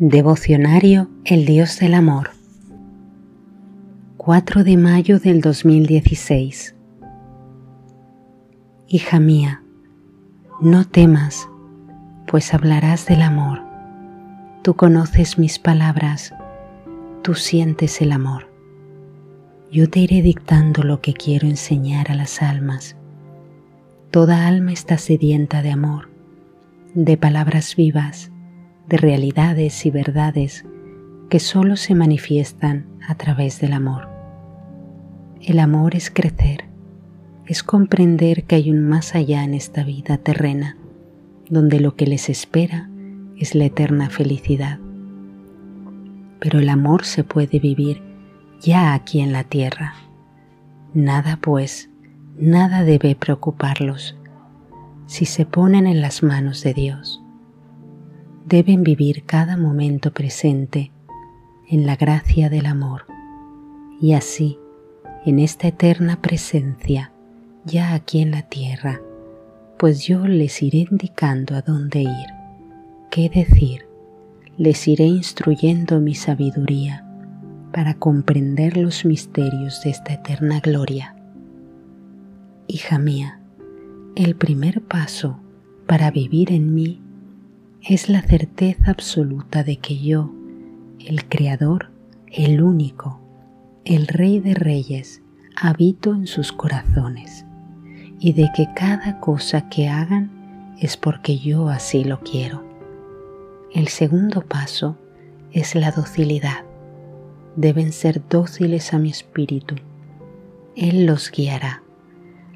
Devocionario El Dios del Amor 4 de mayo del 2016 Hija mía, no temas, pues hablarás del amor. Tú conoces mis palabras, tú sientes el amor. Yo te iré dictando lo que quiero enseñar a las almas. Toda alma está sedienta de amor, de palabras vivas, de realidades y verdades que solo se manifiestan a través del amor. El amor es crecer, es comprender que hay un más allá en esta vida terrena, donde lo que les espera es la eterna felicidad. Pero el amor se puede vivir ya aquí en la tierra. Nada pues, nada debe preocuparlos si se ponen en las manos de Dios deben vivir cada momento presente en la gracia del amor y así, en esta eterna presencia, ya aquí en la tierra, pues yo les iré indicando a dónde ir, qué decir, les iré instruyendo mi sabiduría para comprender los misterios de esta eterna gloria. Hija mía, el primer paso para vivir en mí es la certeza absoluta de que yo, el Creador, el único, el Rey de Reyes, habito en sus corazones y de que cada cosa que hagan es porque yo así lo quiero. El segundo paso es la docilidad. Deben ser dóciles a mi espíritu. Él los guiará.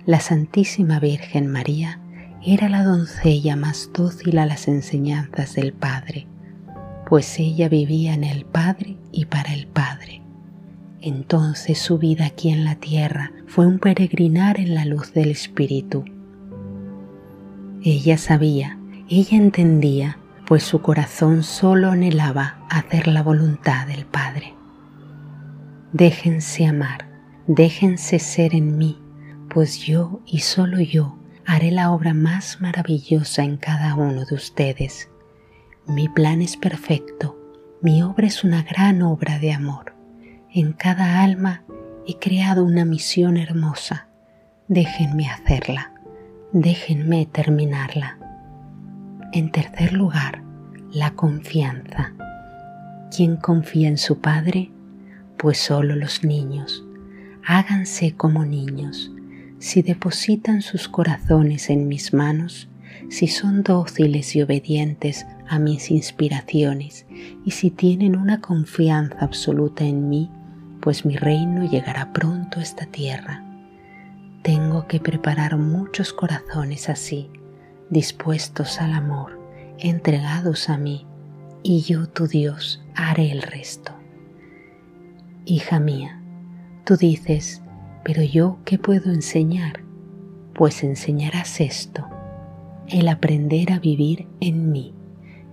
La Santísima Virgen María era la doncella más dócil a las enseñanzas del Padre, pues ella vivía en el Padre y para el Padre. Entonces su vida aquí en la tierra fue un peregrinar en la luz del Espíritu. Ella sabía, ella entendía, pues su corazón solo anhelaba hacer la voluntad del Padre. Déjense amar, déjense ser en mí, pues yo y solo yo haré la obra más maravillosa en cada uno de ustedes. Mi plan es perfecto, mi obra es una gran obra de amor. En cada alma he creado una misión hermosa. Déjenme hacerla, déjenme terminarla. En tercer lugar, la confianza. ¿Quién confía en su Padre? Pues solo los niños. Háganse como niños si depositan sus corazones en mis manos, si son dóciles y obedientes a mis inspiraciones y si tienen una confianza absoluta en mí, pues mi reino llegará pronto a esta tierra. Tengo que preparar muchos corazones así, dispuestos al amor, entregados a mí, y yo, tu Dios, haré el resto. Hija mía, tú dices, pero yo, ¿qué puedo enseñar? Pues enseñarás esto, el aprender a vivir en mí,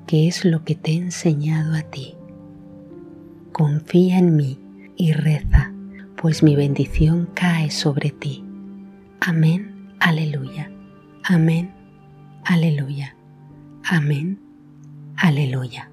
que es lo que te he enseñado a ti. Confía en mí y reza, pues mi bendición cae sobre ti. Amén, aleluya. Amén, aleluya. Amén, aleluya.